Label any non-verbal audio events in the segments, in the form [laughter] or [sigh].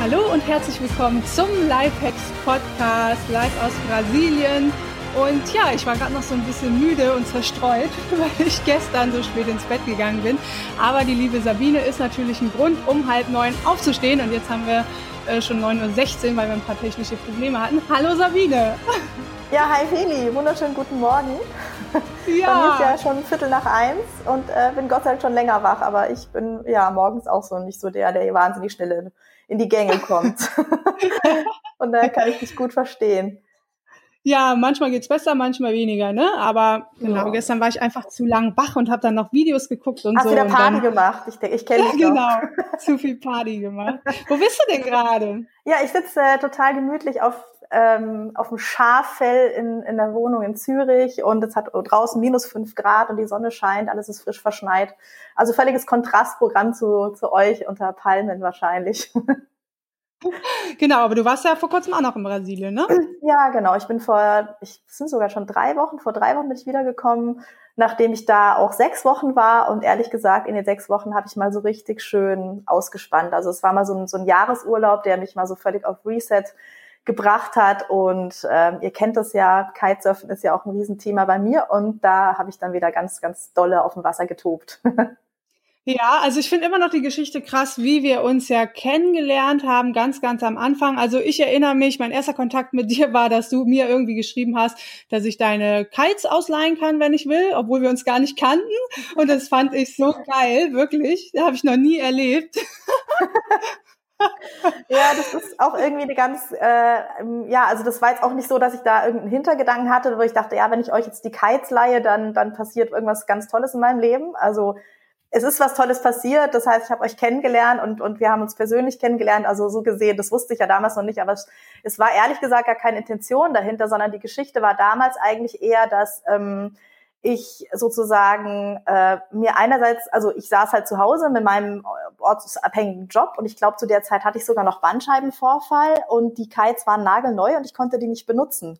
Hallo und herzlich willkommen zum Lifehacks Podcast live aus Brasilien. Und ja, ich war gerade noch so ein bisschen müde und zerstreut, [laughs] weil ich gestern so spät ins Bett gegangen bin. Aber die liebe Sabine ist natürlich ein Grund, um halb neun aufzustehen. Und jetzt haben wir äh, schon 9.16 Uhr, weil wir ein paar technische Probleme hatten. Hallo Sabine! [laughs] Ja, hi Feli, wunderschönen guten Morgen. Ja. Bei mir ist ja schon Viertel nach eins und äh, bin Gott sei Dank schon länger wach, aber ich bin ja morgens auch so nicht so der, der wahnsinnig schnell in die Gänge kommt. [laughs] und da kann ich dich gut verstehen. Ja, manchmal geht's besser, manchmal weniger, ne? Aber genau, ja. gestern war ich einfach zu lang wach und habe dann noch Videos geguckt und Hast so. Hast wieder Party dann, gemacht? Ich, ich kenne ja, dich genau. zu viel Party gemacht. Wo bist du denn gerade? Ja, ich sitze äh, total gemütlich auf ähm, auf dem Schaffell in, in der Wohnung in Zürich und es hat draußen minus fünf Grad und die Sonne scheint, alles ist frisch verschneit. Also völliges Kontrastprogramm zu, zu euch unter Palmen wahrscheinlich. [laughs] Genau, aber du warst ja vor kurzem auch noch in Brasilien, ne? [clears throat] Ja, genau. Ich bin vor, ich sind sogar schon drei Wochen, vor drei Wochen bin ich wiedergekommen, nachdem ich da auch sechs Wochen war und ehrlich gesagt, in den sechs Wochen habe ich mal so richtig schön ausgespannt. Also es war mal so ein, so ein Jahresurlaub, der mich mal so völlig auf Reset gebracht hat. Und ähm, ihr kennt das ja, Kitesurfen ist ja auch ein Riesenthema bei mir. Und da habe ich dann wieder ganz, ganz dolle auf dem Wasser getobt. [laughs] Ja, also ich finde immer noch die Geschichte krass, wie wir uns ja kennengelernt haben, ganz, ganz am Anfang. Also ich erinnere mich, mein erster Kontakt mit [laughs] dir war, dass du mir irgendwie geschrieben hast, dass ich deine Kites ausleihen kann, wenn ich will, obwohl wir uns gar nicht kannten. Und das fand ich so geil, wirklich. Das habe ich noch nie erlebt. [laughs] ja, das ist auch irgendwie eine ganz, äh, ja, also das war jetzt auch nicht so, dass ich da irgendeinen Hintergedanken hatte, wo ich dachte, ja, wenn ich euch jetzt die Kites leihe, dann, dann passiert irgendwas ganz Tolles in meinem Leben. Also es ist was Tolles passiert, das heißt, ich habe euch kennengelernt und, und wir haben uns persönlich kennengelernt, also so gesehen, das wusste ich ja damals noch nicht, aber es, es war ehrlich gesagt gar keine Intention dahinter, sondern die Geschichte war damals eigentlich eher, dass ähm, ich sozusagen äh, mir einerseits, also ich saß halt zu Hause mit meinem ortsabhängigen Job und ich glaube, zu der Zeit hatte ich sogar noch Bandscheibenvorfall und die Kites waren nagelneu und ich konnte die nicht benutzen.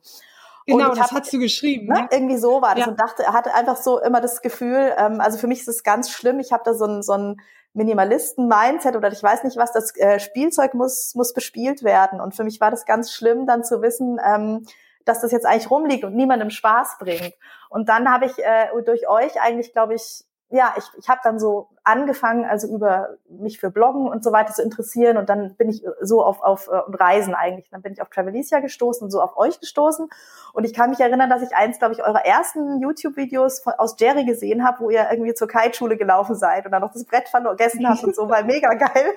Genau, das hab, hast du geschrieben. Ne? Irgendwie so war das ja. und dachte, er hatte einfach so immer das Gefühl, ähm, also für mich ist es ganz schlimm, ich habe da so ein, so ein Minimalisten-Mindset oder ich weiß nicht was, das äh, Spielzeug muss, muss bespielt werden und für mich war das ganz schlimm, dann zu wissen, ähm, dass das jetzt eigentlich rumliegt und niemandem Spaß bringt. Und dann habe ich äh, durch euch eigentlich, glaube ich, ja, ich, ich habe dann so angefangen, also über mich für Bloggen und so weiter zu interessieren. Und dann bin ich so auf, auf äh, Reisen eigentlich. Dann bin ich auf Travelicia gestoßen und so auf euch gestoßen. Und ich kann mich erinnern, dass ich eins, glaube ich, eurer ersten YouTube-Videos aus Jerry gesehen habe, wo ihr irgendwie zur Kite-Schule gelaufen seid und dann noch das Brett vergessen habt und so, war mega geil,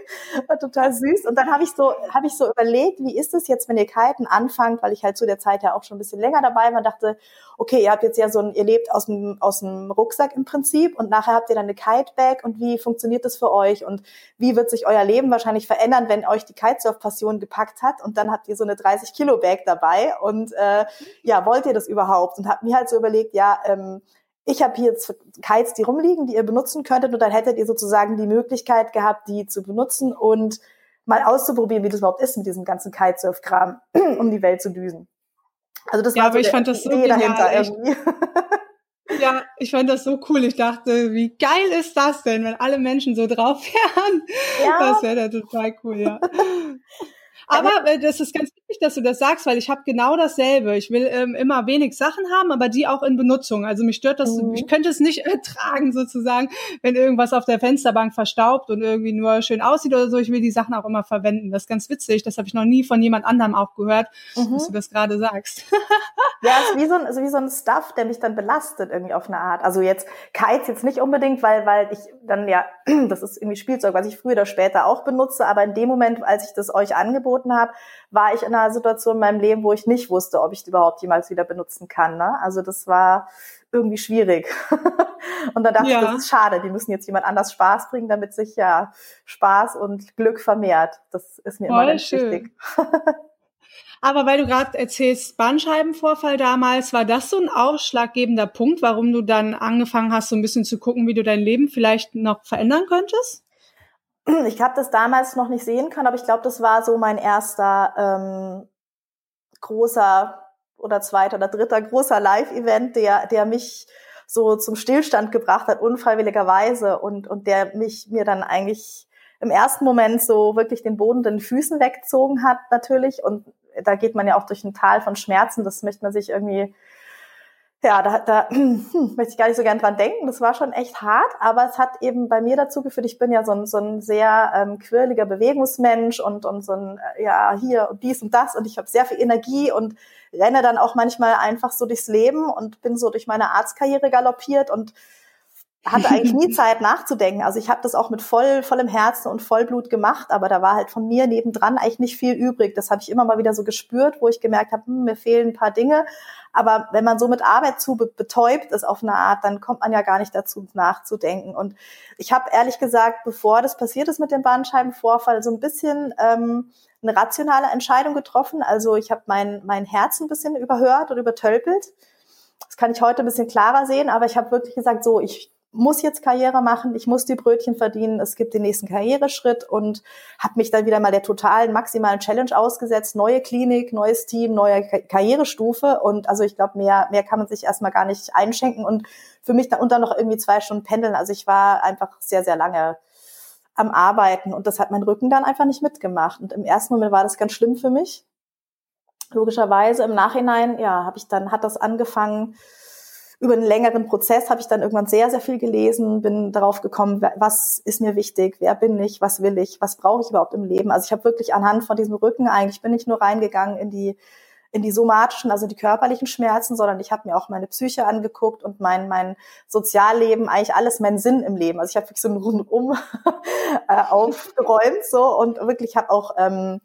war total süß. Und dann habe ich so, habe ich so überlegt, wie ist es jetzt, wenn ihr Kiten anfangt, weil ich halt zu der Zeit ja auch schon ein bisschen länger dabei war, und dachte, okay, ihr habt jetzt ja so ein, ihr lebt aus dem, aus dem Rucksack im Prinzip und nachher habt ihr dann eine Kite-Bag und wie funktioniert das für euch und wie wird sich euer Leben wahrscheinlich verändern, wenn euch die Kitesurf-Passion gepackt hat und dann habt ihr so eine 30-Kilo-Bag dabei und äh, ja, wollt ihr das überhaupt? Und habe mir halt so überlegt, ja, ähm, ich habe hier jetzt Kites, die rumliegen, die ihr benutzen könntet und dann hättet ihr sozusagen die Möglichkeit gehabt, die zu benutzen und mal auszuprobieren, wie das überhaupt ist mit diesem ganzen Kitesurf-Kram, [clears throat] um die Welt zu düsen. Also das ja, war so aber ich fand das so Idee dahinter irgendwie. [laughs] Ja, ich fand das so cool. Ich dachte, wie geil ist das denn, wenn alle Menschen so drauf [laughs] wären? Ja. Das wäre total cool, ja. [laughs] Aber äh, das ist ganz wichtig, dass du das sagst, weil ich habe genau dasselbe. Ich will ähm, immer wenig Sachen haben, aber die auch in Benutzung. Also mich stört das, mhm. ich könnte es nicht [laughs] ertragen sozusagen, wenn irgendwas auf der Fensterbank verstaubt und irgendwie nur schön aussieht oder so. Ich will die Sachen auch immer verwenden. Das ist ganz witzig. Das habe ich noch nie von jemand anderem auch gehört, mhm. dass du das gerade sagst. ja, es ist wie so, ein, wie so ein Stuff, der mich dann belastet irgendwie auf eine Art. Also jetzt Kites jetzt nicht unbedingt, weil, weil ich dann ja, [clears throat] das ist irgendwie Spielzeug, was ich früher oder später auch benutze, aber in dem Moment, als ich das euch angeboten habe, war ich in einer Situation in meinem Leben, wo ich nicht wusste, ob ich die überhaupt jemals wieder benutzen kann. Ne? Also das war irgendwie schwierig. [laughs] und dann dachte ja. ich, das ist schade, die müssen jetzt jemand anders Spaß bringen, damit sich ja Spaß und Glück vermehrt. Das ist mir Voll immer ganz schön. wichtig. Aber weil du gerade erzählst, Bandscheibenvorfall damals, war das so ein ausschlaggebender Punkt, warum du dann angefangen hast, so ein bisschen zu gucken, wie du dein Leben vielleicht noch verändern könntest? [clears throat] Ich habe das damals noch nicht sehen können, aber ich glaube, das war so mein erster ähm, großer oder zweiter oder dritter großer Live-Event, der, der mich so zum Stillstand gebracht hat, unfreiwilligerweise. Und, und der mich mir dann eigentlich im ersten Moment so wirklich den Boden den Füßen weggezogen hat natürlich. Und da geht man ja auch durch ein Tal von Schmerzen, das möchte man sich irgendwie ja, da, da [clears throat] hm, möchte ich gar nicht so gern dran denken. Das war schon echt hart, aber es hat eben bei mir dazu geführt, ich bin ja so ein, so ein sehr ähm, quirliger Bewegungsmensch und, und so ein, äh, ja, hier und dies und das und ich habe sehr viel Energie und renne dann auch manchmal einfach so durchs Leben und bin so durch meine Arztkarriere galoppiert und hatte eigentlich nie [laughs] Zeit nachzudenken. Also ich habe das auch mit voll, vollem Herzen und Vollblut gemacht, aber da war halt von mir nebendran eigentlich nicht viel übrig. Das habe ich immer mal wieder so gespürt, wo ich gemerkt habe, hm, mir fehlen ein paar Dinge. Aber wenn man so mit Arbeit zu betäubt ist auf eine Art, dann kommt man ja gar nicht dazu nachzudenken. Und ich habe ehrlich gesagt, bevor das passiert ist mit dem Bandscheibenvorfall, so ein bisschen ähm, eine rationale Entscheidung getroffen. Also ich habe mein, mein Herz ein bisschen überhört oder übertölpelt. Das kann ich heute ein bisschen klarer sehen, aber ich habe wirklich gesagt, so, ich muss jetzt Karriere machen, ich muss die Brötchen verdienen, es gibt den nächsten Karriereschritt und habe mich dann wieder mal der totalen maximalen Challenge ausgesetzt, neue Klinik, neues Team, neue Karrierestufe und also ich glaube, mehr, mehr kann man sich erstmal gar nicht einschenken und für mich dann unter noch irgendwie zwei Stunden pendeln, also ich war einfach sehr, sehr lange am Arbeiten und das hat mein Rücken dann einfach nicht mitgemacht und im ersten Moment war das ganz schlimm für mich. Logischerweise im Nachhinein, ja, habe ich dann, hat das angefangen, über einen längeren Prozess habe ich dann irgendwann sehr, sehr viel gelesen, bin darauf gekommen, was ist mir wichtig, wer bin ich, was will ich, was brauche ich überhaupt im Leben. Also ich habe wirklich anhand von diesem Rücken eigentlich, bin ich nur reingegangen in die in die somatischen, also die körperlichen Schmerzen, sondern ich habe mir auch meine Psyche angeguckt und mein, mein Sozialleben, eigentlich alles mein Sinn im Leben. Also ich habe wirklich so ein Rundum [laughs] äh, aufgeräumt so und wirklich habe auch ähm,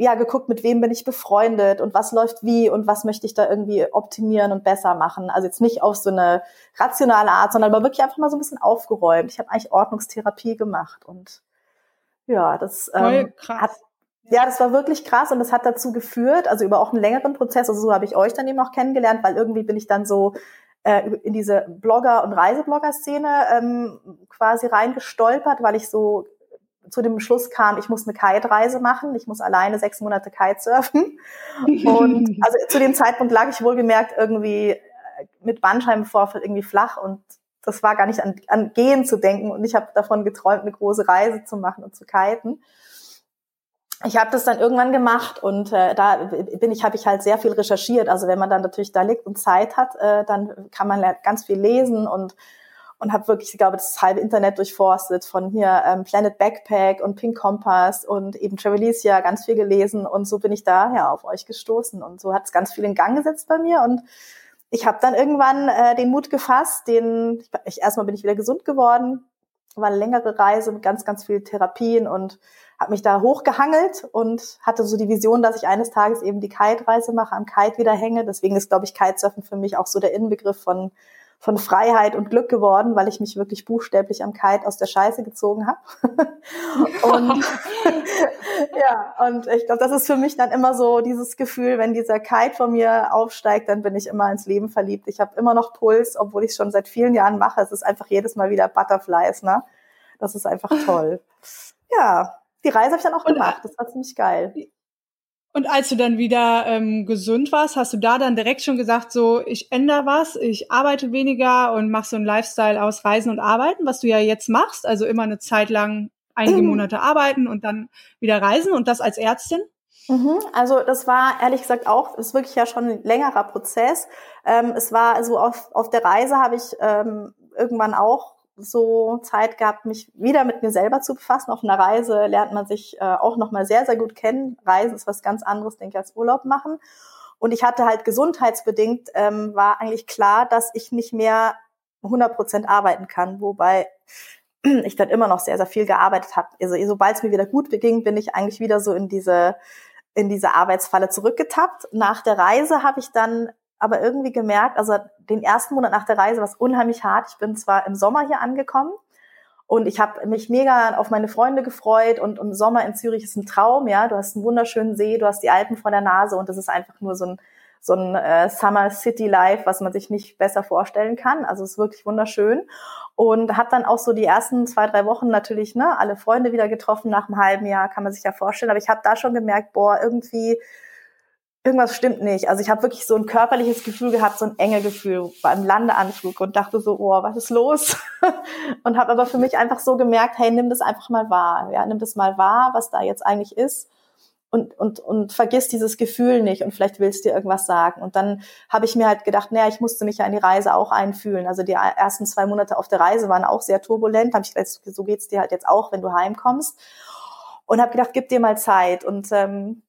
ja, geguckt, mit wem bin ich befreundet und was läuft wie und was möchte ich da irgendwie optimieren und besser machen. Also jetzt nicht auf so eine rationale Art, sondern aber wirklich einfach mal so ein bisschen aufgeräumt. Ich habe eigentlich Ordnungstherapie gemacht und ja, das ähm, hat ja, das war wirklich krass und das hat dazu geführt, also über auch einen längeren Prozess, also so habe ich euch dann eben auch kennengelernt, weil irgendwie bin ich dann so äh, in diese Blogger- und Reiseblogger-Szene ähm, quasi reingestolpert, weil ich so zu dem Schluss kam, ich muss eine Kite-Reise machen, ich muss alleine sechs Monate Kitesurfen. Und [laughs] also zu dem Zeitpunkt lag ich wohlgemerkt irgendwie äh, mit Bandscheibenvorfall irgendwie flach und das war gar nicht an, an Gehen zu denken und ich habe davon geträumt, eine große Reise zu machen und zu kiten. Ich habe das dann irgendwann gemacht und äh, da bin ich, habe ich halt sehr viel recherchiert. Also wenn man dann natürlich da liegt und Zeit hat, äh, dann kann man ganz viel lesen und und habe wirklich, ich glaube, das halbe Internet durchforstet. Von hier ähm, Planet Backpack und Pink Compass und eben Travelicia ganz viel gelesen. Und so bin ich da ja auf euch gestoßen. Und so hat es ganz viel in Gang gesetzt bei mir. Und ich habe dann irgendwann äh, den Mut gefasst, den ich erstmal bin ich wieder gesund geworden, war eine längere Reise mit ganz ganz viel Therapien und habe mich da hochgehangelt und hatte so die Vision, dass ich eines Tages eben die Kite-Reise mache, am Kite wieder hänge. Deswegen ist, glaube ich, Kitesurfen für mich auch so der Inbegriff von von Freiheit und Glück geworden, weil ich mich wirklich buchstäblich am Kite aus der Scheiße gezogen habe. [laughs] und [laughs] ja, und ich glaube, das ist für mich dann immer so dieses Gefühl, wenn dieser Kite von mir aufsteigt, dann bin ich immer ins Leben verliebt. Ich habe immer noch Puls, obwohl ich es schon seit vielen Jahren mache. Es ist einfach jedes Mal wieder Butterflies, ne? Das ist einfach toll. [laughs] Ja, die Reise habe ich dann auch und, gemacht. Das war ziemlich geil. Und als du dann wieder ähm, gesund warst, hast du da dann direkt schon gesagt, so ich ändere was, ich arbeite weniger und mach so ein Lifestyle aus Reisen und Arbeiten, was du ja jetzt machst, also immer eine Zeit lang einige Monate arbeiten und dann wieder reisen und das als Ärztin? Mhm. Also das war ehrlich gesagt auch, ist wirklich ja schon ein längerer Prozess. Ähm, es war also auf, auf der Reise habe ich ähm, irgendwann auch so Zeit gehabt, mich wieder mit mir selber zu befassen. Auf einer Reise lernt man sich äh, auch nochmal sehr, sehr gut kennen. Reisen ist was ganz anderes, denke ich, als Urlaub machen. Und ich hatte halt gesundheitsbedingt, ähm, war eigentlich klar, dass ich nicht mehr 100 Prozent arbeiten kann, wobei ich dann immer noch sehr, sehr viel gearbeitet habe. Also sobald es mir wieder gut ging, bin ich eigentlich wieder so in diese in diese Arbeitsfalle zurückgetappt. Nach der Reise habe ich dann aber irgendwie gemerkt, also den ersten Monat nach der Reise war es unheimlich hart. Ich bin zwar im Sommer hier angekommen Und ich habe mich mega auf meine Freunde gefreut und, und Sommer in Zürich ist ein Traum, ja. Du hast einen wunderschönen See, du hast die Alpen vor der Nase und das ist einfach nur so ein, so ein äh, Summer City Life, was man sich nicht besser vorstellen kann. Also es ist wirklich wunderschön. Und habe dann auch so die ersten zwei, drei Wochen natürlich ne, alle Freunde wieder getroffen nach einem halben Jahr, kann man sich ja vorstellen. Aber ich habe da schon gemerkt, boah, irgendwie irgendwas stimmt nicht. Also ich habe wirklich so ein körperliches Gefühl gehabt, so ein enge Gefühl beim Landeanflug und dachte so, oh, was ist los? [laughs] und habe aber für mich einfach so gemerkt, hey, nimm das einfach mal wahr. Ja, nimm das mal wahr, was da jetzt eigentlich ist. Und, und, und vergiss dieses Gefühl nicht und vielleicht willst du dir irgendwas sagen. Und dann habe ich mir halt gedacht, naja, ich musste mich ja in die Reise auch einfühlen. Also die ersten zwei Monate auf der Reise waren auch sehr turbulent. Habe ich gedacht, so geht's dir halt jetzt auch, wenn du heimkommst. Und habe gedacht, gib dir mal Zeit. Und ähm,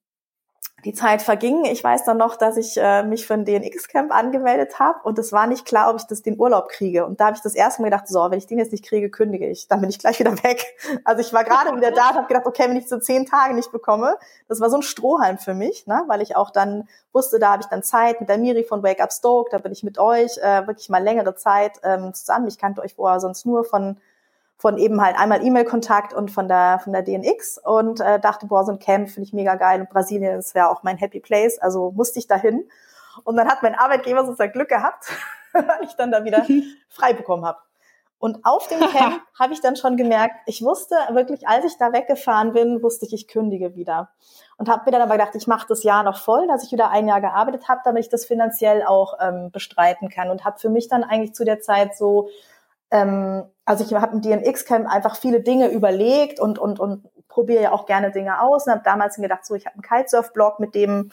die Zeit verging. Ich weiß dann noch, dass ich äh, mich für ein DNX-Camp angemeldet habe und es war nicht klar, ob ich das den Urlaub kriege. Und da habe ich das erste Mal gedacht, so, wenn ich den jetzt nicht kriege, kündige ich. Dann bin ich gleich wieder [laughs] weg. Also ich war gerade wieder da und habe gedacht, okay, wenn ich so zehn Tage nicht bekomme, das war so ein Strohhalm für mich, ne? weil ich auch dann wusste, da habe ich dann Zeit mit der Miri von Wake Up Stoke, da bin ich mit euch äh, wirklich mal längere Zeit ähm, zusammen. Ich kannte euch vorher sonst nur von von eben halt einmal E-Mail-Kontakt und von der von der DNX und äh, dachte, boah, so ein Camp finde ich mega geil und Brasilien, das wäre auch mein Happy Place, also musste ich dahin. Und dann hat mein Arbeitgeber sozusagen Glück gehabt, [laughs] weil ich dann da wieder frei bekommen habe. Und auf dem [laughs] Camp habe ich dann schon gemerkt, ich wusste wirklich, als ich da weggefahren bin, wusste ich, ich kündige wieder. Und habe mir dann aber gedacht, ich mache das Jahr noch voll, dass ich wieder ein Jahr gearbeitet habe, damit ich das finanziell auch ähm, bestreiten kann. Und habe für mich dann eigentlich zu der Zeit so ähm, also ich habe im DNX-Camp einfach viele Dinge überlegt und, und, und probiere ja auch gerne Dinge aus und habe damals gedacht, so ich habe einen Kitesurf-Blog, mit dem,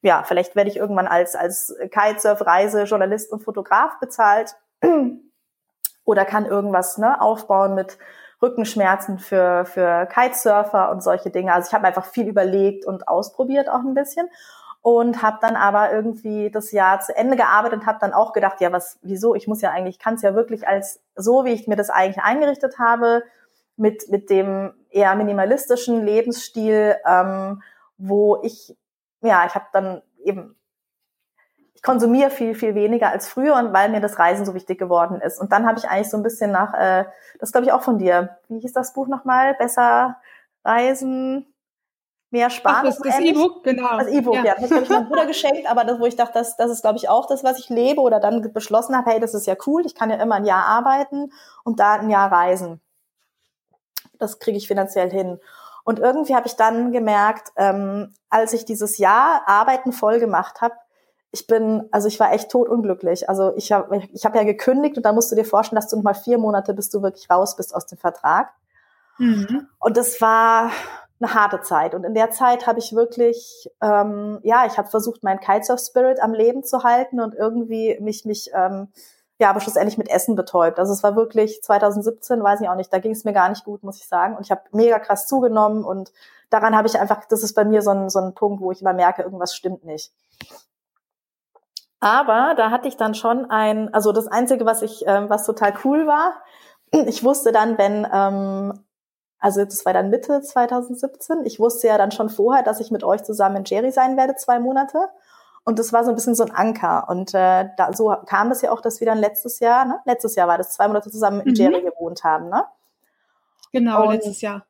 ja, vielleicht werde ich irgendwann als, als Kitesurf-Reise, Journalist und Fotograf bezahlt [clears throat] oder kann irgendwas ne, aufbauen mit Rückenschmerzen für, für Kitesurfer und solche Dinge. Also ich habe einfach viel überlegt und ausprobiert auch ein bisschen und habe dann aber irgendwie das Jahr zu Ende gearbeitet und habe dann auch gedacht, ja, was, wieso? Ich muss ja eigentlich, kann es ja wirklich als so, wie ich mir das eigentlich eingerichtet habe, mit mit dem eher minimalistischen Lebensstil, ähm, wo ich, ja, ich habe dann eben ich konsumiere viel, viel weniger als früher und weil mir das Reisen so wichtig geworden ist. Und dann habe ich eigentlich so ein bisschen nach, äh, das glaube ich auch von dir. Wie hieß das Buch nochmal? Besser Reisen, mehr sparen. Ach, das, das E-Book, genau. Das E-Book, ja. ja. Das habe ich meinem Bruder [laughs] geschenkt, aber das, wo ich dachte, das, das ist, glaube ich, auch das, was ich lebe oder dann beschlossen habe, hey, das ist ja cool, ich kann ja immer ein Jahr arbeiten und da ein Jahr reisen. Das kriege ich finanziell hin. Und irgendwie habe ich dann gemerkt, ähm, als ich dieses Jahr Arbeiten voll gemacht habe, ich bin, also ich war echt totunglücklich. Also ich habe ich hab ja gekündigt und da musst du dir vorstellen, dass du noch mal vier Monate, bis du wirklich raus bist aus dem Vertrag. Mhm. Und das war eine harte Zeit. Und in der Zeit habe ich wirklich, ähm, ja, ich habe versucht, meinen Kitesurf-Spirit am Leben zu halten und irgendwie mich, mich, ähm, ja, aber schlussendlich mit Essen betäubt. Also es war wirklich 2017, weiß ich auch nicht, da ging es mir gar nicht gut, muss ich sagen. Und ich habe mega krass zugenommen und daran habe ich einfach, das ist bei mir so ein, so ein Punkt, wo ich immer merke, irgendwas stimmt nicht. Aber da hatte ich dann schon ein, also das Einzige, was ich, ähm, was total cool war, ich wusste dann, wenn ähm, also das war dann Mitte 2017. Ich wusste ja dann schon vorher, dass ich mit euch zusammen in Jerry sein werde, zwei Monate. Und das war so ein bisschen so ein Anker. Und äh, da, so kam das ja auch, dass wir dann letztes Jahr, ne? letztes Jahr war das, zwei Monate zusammen in mhm. Jerry gewohnt haben, ne? Genau, Und, letztes Jahr.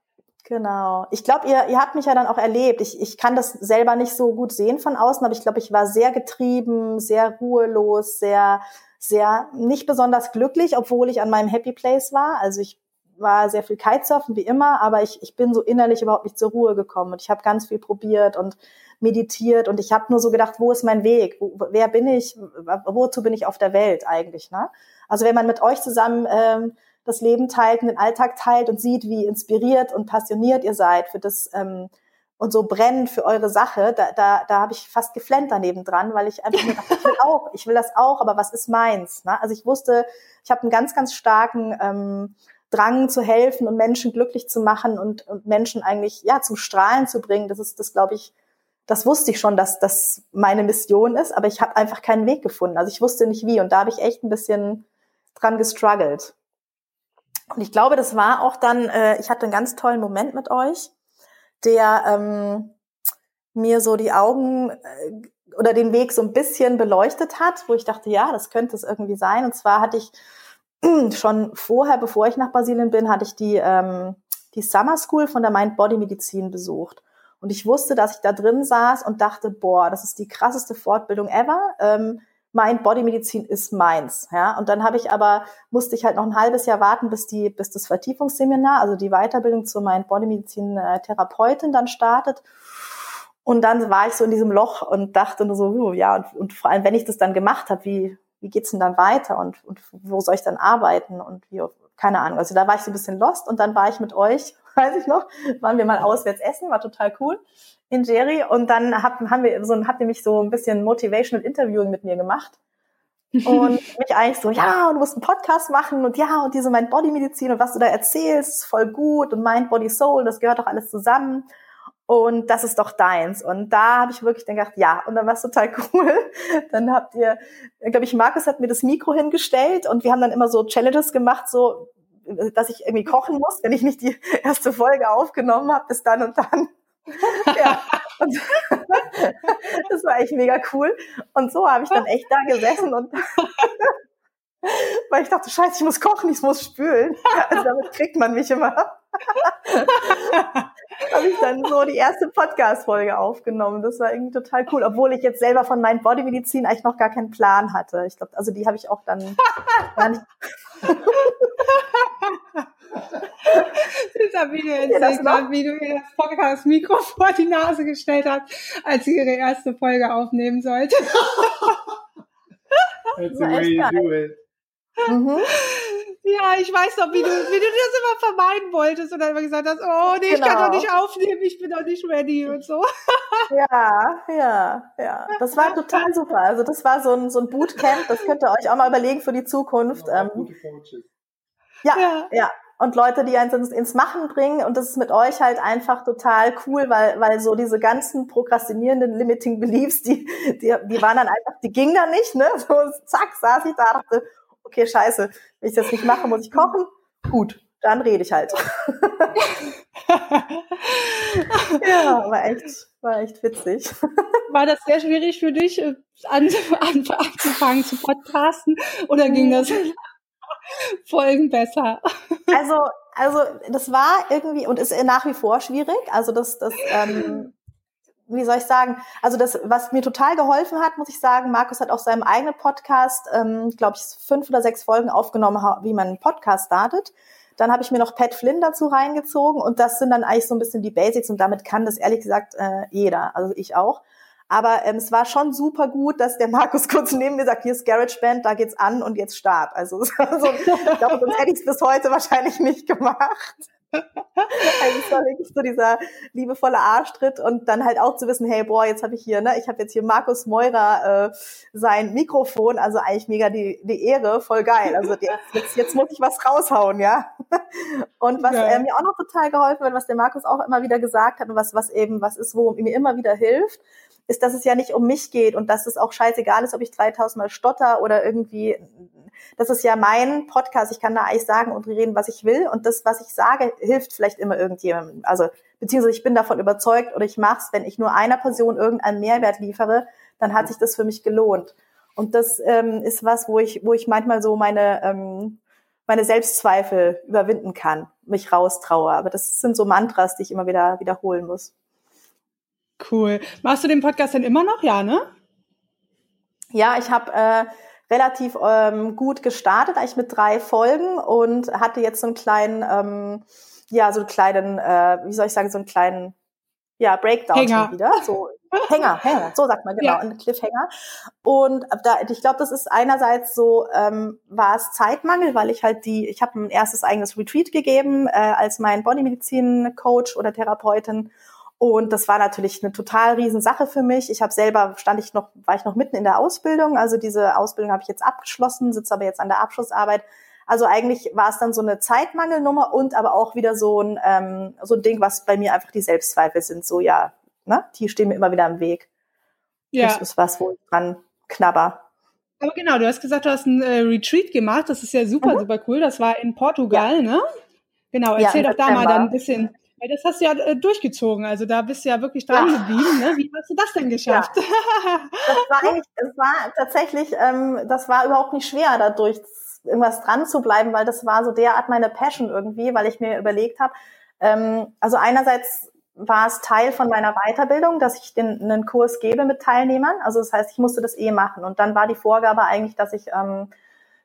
Genau. Ich glaube, ihr, ihr habt mich ja dann auch erlebt. Ich, ich kann das selber nicht so gut sehen von außen, aber ich glaube, ich war sehr getrieben, sehr ruhelos, sehr, sehr nicht besonders glücklich, obwohl ich an meinem Happy Place war. Also ich war sehr viel Kitesurfen wie immer, aber ich, ich bin so innerlich überhaupt nicht zur Ruhe gekommen und ich habe ganz viel probiert und meditiert und ich habe nur so gedacht, wo ist mein Weg? Wo, wer bin ich? Wozu bin ich auf der Welt eigentlich? Ne? Also wenn man mit euch zusammen ähm, das Leben teilt und den Alltag teilt und sieht, wie inspiriert und passioniert ihr seid für das ähm, und so brennend für eure Sache, da, da, da habe ich fast geflennt daneben dran, weil ich einfach nur dachte, ich will auch, ich will das auch, aber was ist meins? Ne? Also ich wusste, ich habe einen ganz, ganz starken ähm, Drang zu helfen und Menschen glücklich zu machen und, und Menschen eigentlich ja zum Strahlen zu bringen. Das ist das, glaube ich, das wusste ich schon, dass das meine Mission ist, aber ich habe einfach keinen Weg gefunden. Also ich wusste nicht wie und da habe ich echt ein bisschen dran gestruggelt. Und ich glaube, das war auch dann, äh, ich hatte einen ganz tollen Moment mit euch, der ähm, mir so die Augen äh, oder den Weg so ein bisschen beleuchtet hat, wo ich dachte, ja, das könnte es irgendwie sein. Und zwar hatte ich [clears throat] schon vorher, bevor ich nach Brasilien bin, hatte ich die, ähm, die Summer School von der Mind-Body-Medizin besucht. Und ich wusste, dass ich da drin saß und dachte, boah, das ist die krasseste Fortbildung ever. Ähm, mein Bodymedizin ist meins. Ja? Und dann habe ich aber, musste ich halt noch ein halbes Jahr warten, bis die, bis das Vertiefungsseminar, also die Weiterbildung zur Mind Bodymedizin äh, Therapeutin dann startet. Und dann war ich so in diesem Loch und dachte nur so, uh, ja, und, und vor allem, wenn ich das dann gemacht habe, wie, wie geht's denn dann weiter und, und wo soll ich dann arbeiten und wie, keine Ahnung. Also da war ich so ein bisschen lost und dann war ich mit euch, [laughs] weiß ich noch, waren wir mal auswärts essen, war total cool in Jerry und dann hab, haben wir so, habt ihr mich so ein bisschen motivational Interviewing mit mir gemacht [laughs] und mich eigentlich so, ja, und du musst einen Podcast machen und ja, und diese Mind-Body-Medizin und was du da erzählst, voll gut und Mind-Body-Soul, das gehört doch alles zusammen und das ist doch deins. Und da habe ich wirklich gedacht, ja, und dann war es total [laughs] cool. Dann habt ihr, glaube ich, Markus hat mir das Mikro hingestellt und wir haben dann immer so Challenges gemacht, so, dass ich irgendwie kochen muss, wenn ich nicht die [laughs] erste Folge aufgenommen habe, bis dann und dann [laughs] ja. Und das war echt mega cool. Und so habe ich dann echt da gesessen und weil ich dachte, scheiße, ich muss kochen, ich muss spülen. Also damit kriegt man mich immer. [laughs] habe ich dann so die erste Podcast-Folge aufgenommen. Das war irgendwie total cool, obwohl ich jetzt selber von meinen Bodymedizin eigentlich noch gar keinen Plan hatte. Ich glaube, also die habe ich auch dann [laughs] gar nicht. [laughs] Sabine erzählt gerade, wie du ihr das Podcast-Mikro vor die Nase gestellt hast, als sie ihre erste Folge aufnehmen sollte. That's the way you do it. Mhm. Ja, ich weiß noch, wie du, wie du das immer vermeiden wolltest und dann immer gesagt hast, oh nee, genau. ich kann doch genau. nicht aufnehmen, ich bin doch nicht ready und so. [laughs] Ja, ja, ja. Das war total super. Also das war so ein, so ein Bootcamp, das könnt ihr euch auch mal überlegen für die Zukunft. Ja, ähm, ja, ja, ja und Leute, die einen ins Machen bringen. Und das ist mit euch halt einfach total cool, weil, weil so diese ganzen prokrastinierenden Limiting Beliefs, die, die, die waren dann einfach, die gingen dann nicht, ne? So, zack, saß ich da, dachte, okay, scheiße, wenn ich das nicht mache, muss ich kochen. Gut, dann rede ich halt. [laughs] ja, war echt, war echt witzig. War das sehr schwierig für dich, äh, an, an, anzufangen zu podcasten? Oder ging das Folgen besser. Also, also das war irgendwie und ist nach wie vor schwierig. Also das, das, ähm, wie soll ich sagen? Also das, was mir total geholfen hat, muss ich sagen, Markus hat auf seinem eigenen Podcast, ähm, glaube ich, fünf oder sechs Folgen aufgenommen, wie man einen Podcast startet. Dann habe ich mir noch Pat Flynn dazu reingezogen und das sind dann eigentlich so ein bisschen die Basics und damit kann das ehrlich gesagt äh, jeder, also ich auch. Aber ähm, es war schon super gut, dass der Markus [laughs] kurz neben mir sagt, hier ist GarageBand, da geht's an und jetzt Start. Also, [laughs] also ich glaube, sonst hätte ich es bis heute wahrscheinlich nicht gemacht. Also es war wirklich so dieser liebevolle Arschtritt und dann halt auch zu wissen, hey, boah, jetzt habe ich hier, ne, ich habe jetzt hier Markus Meurer äh, sein Mikrofon, also eigentlich mega die, die Ehre, voll geil. Also jetzt, jetzt muss ich was raushauen, ja. Und was äh, mir auch noch total geholfen hat, was der Markus auch immer wieder gesagt hat und was, was eben was ist, wo mir immer wieder hilft, ist, dass es ja nicht um mich geht und dass es auch scheißegal ist, ob ich 3000 Mal stotter oder irgendwie, das ist ja mein Podcast, ich kann da eigentlich sagen und reden, was ich will und das, was ich sage, hilft vielleicht immer irgendjemandem. Also, beziehungsweise ich bin davon überzeugt oder ich mache es, wenn ich nur einer Person irgendeinen Mehrwert liefere, dann hat sich das für mich gelohnt. Und das ähm, ist was, wo ich, wo ich manchmal so meine, ähm, meine Selbstzweifel überwinden kann, mich raustraue. Aber das sind so Mantras, die ich immer wieder wiederholen muss. Cool. Machst du den Podcast denn immer noch? Ja, ne? Ja, ich habe äh, relativ ähm, gut gestartet, eigentlich mit drei Folgen und hatte jetzt so einen kleinen, ähm, ja, so einen kleinen, äh, wie soll ich sagen, so einen kleinen, ja, Breakdown Hänger. schon wieder. So [laughs] Hänger, Hänger, so sagt man genau, ja. ein Cliffhanger. Und da, ich glaube, das ist einerseits so, ähm, war es Zeitmangel, weil ich halt die, ich habe ein erstes eigenes Retreat gegeben äh, als mein Bodymedizin-Coach oder Therapeutin und das war natürlich eine total riesen Sache für mich. Ich habe selber, stand ich noch, war ich noch mitten in der Ausbildung. Also diese Ausbildung habe ich jetzt abgeschlossen, sitze aber jetzt an der Abschlussarbeit. Also eigentlich war es dann so eine Zeitmangelnummer und aber auch wieder so ein, ähm, so ein Ding, was bei mir einfach die Selbstzweifel sind. So, ja, ne, die stehen mir immer wieder im Weg. Ja. Das ist was, wo ich dran knabber. Aber genau, du hast gesagt, du hast ein äh, Retreat gemacht. Das ist ja super, mhm. super cool. Das war in Portugal, ja. ne? Genau, erzähl ja, doch da mal dann ein bisschen weil das hast du ja äh, durchgezogen, also da bist du ja wirklich dran ja. geblieben. Ne? Wie hast du das denn geschafft? Ja. Das war eigentlich, das war tatsächlich, ähm, das war überhaupt nicht schwer, da durch, irgendwas dran zu bleiben, weil das war so derart meine Passion irgendwie, weil ich mir überlegt habe, ähm, also einerseits war es Teil von meiner Weiterbildung, dass ich den, einen Kurs gebe mit Teilnehmern. Also das heißt, ich musste das eh machen. Und dann war die Vorgabe eigentlich, dass ich ähm,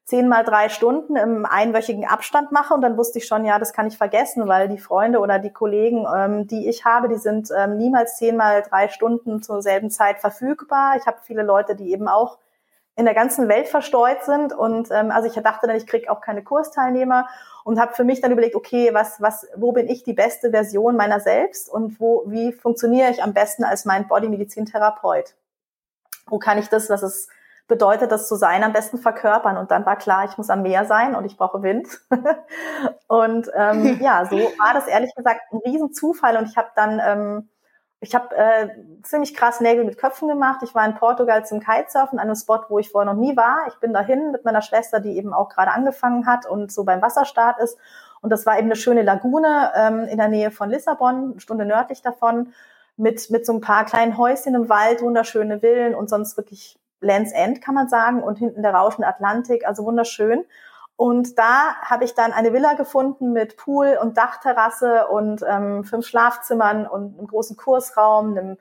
zehn mal drei Stunden im einwöchigen Abstand mache. Und dann wusste ich schon, ja, das kann ich vergessen, weil die Freunde oder die Kollegen, ähm, die ich habe, die sind ähm, niemals zehn mal drei Stunden zur selben Zeit verfügbar. Ich habe viele Leute, die eben auch in der ganzen Welt verstreut sind. Und ähm, also ich dachte dann, ich kriege auch keine Kursteilnehmer und habe für mich dann überlegt, okay, was, was, wo bin ich die beste Version meiner selbst und wo, wie funktioniere ich am besten als mein Bodymedizin-Therapeut? Wo kann ich das, was es bedeutet, das zu sein, am besten verkörpern? Und dann war klar, ich muss am Meer sein und ich brauche Wind. [laughs] und ähm, [laughs] ja, so war das ehrlich gesagt ein Riesenzufall. Und ich habe dann ähm, ich habe äh, ziemlich krass Nägel mit Köpfen gemacht. Ich war in Portugal zum Kitesurfen, an einem Spot, wo ich vorher noch nie war. Ich bin dahin mit meiner Schwester, die eben auch gerade angefangen hat und so beim Wasserstart ist. Und das war eben eine schöne Lagune ähm, in der Nähe von Lissabon, eine Stunde nördlich davon, mit, mit so ein paar kleinen Häuschen im Wald, wunderschöne Villen und sonst wirklich Lands End, kann man sagen, und hinten der rauschende Atlantik, also wunderschön. Und da habe ich dann eine Villa gefunden mit Pool und Dachterrasse und ähm, fünf Schlafzimmern und einem großen Kursraum, einem